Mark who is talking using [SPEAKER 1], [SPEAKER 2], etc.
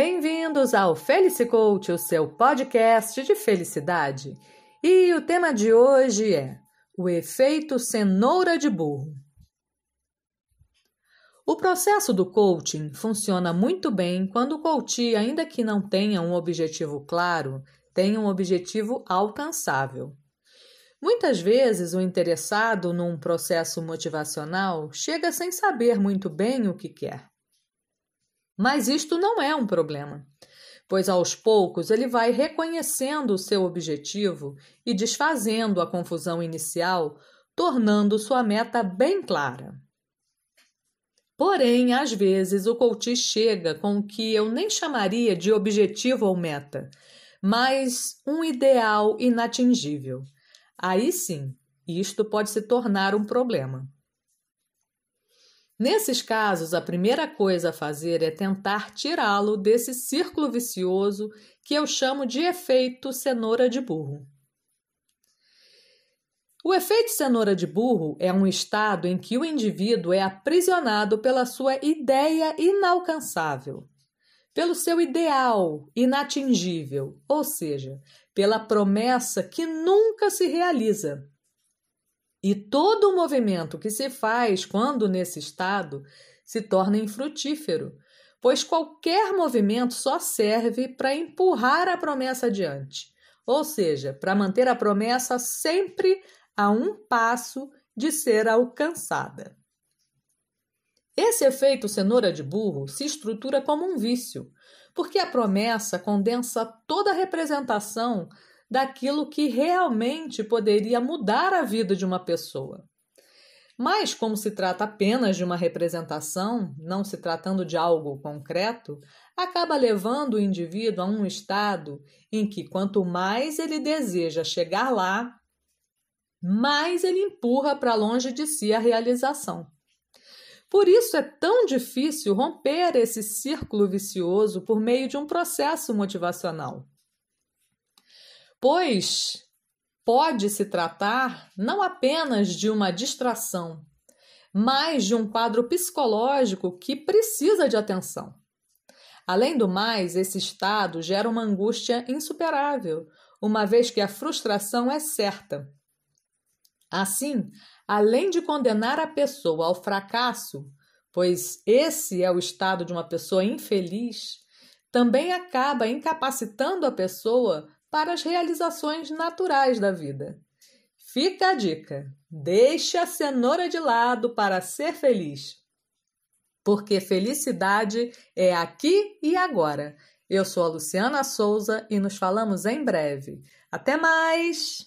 [SPEAKER 1] Bem-vindos ao Felice Coach, o seu podcast de felicidade. E o tema de hoje é o efeito cenoura de burro. O processo do coaching funciona muito bem quando o coach, ainda que não tenha um objetivo claro, tem um objetivo alcançável. Muitas vezes o interessado num processo motivacional chega sem saber muito bem o que quer. Mas isto não é um problema, pois aos poucos ele vai reconhecendo o seu objetivo e desfazendo a confusão inicial, tornando sua meta bem clara. Porém, às vezes o coach chega com o que eu nem chamaria de objetivo ou meta, mas um ideal inatingível. Aí sim, isto pode se tornar um problema. Nesses casos, a primeira coisa a fazer é tentar tirá-lo desse círculo vicioso que eu chamo de efeito cenoura de burro. O efeito cenoura de burro é um estado em que o indivíduo é aprisionado pela sua ideia inalcançável, pelo seu ideal inatingível, ou seja, pela promessa que nunca se realiza. E todo o movimento que se faz quando nesse estado se torna infrutífero, pois qualquer movimento só serve para empurrar a promessa adiante, ou seja, para manter a promessa sempre a um passo de ser alcançada. Esse efeito cenoura de burro se estrutura como um vício, porque a promessa condensa toda a representação daquilo que realmente poderia mudar a vida de uma pessoa. Mas, como se trata apenas de uma representação, não se tratando de algo concreto, acaba levando o indivíduo a um estado em que, quanto mais ele deseja chegar lá, mais ele empurra para longe de si a realização. Por isso é tão difícil romper esse círculo vicioso por meio de um processo motivacional pois pode se tratar não apenas de uma distração, mas de um quadro psicológico que precisa de atenção. Além do mais, esse estado gera uma angústia insuperável, uma vez que a frustração é certa. Assim, além de condenar a pessoa ao fracasso, pois esse é o estado de uma pessoa infeliz, também acaba incapacitando a pessoa para as realizações naturais da vida. Fica a dica: deixe a cenoura de lado para ser feliz. Porque felicidade é aqui e agora. Eu sou a Luciana Souza e nos falamos em breve. Até mais!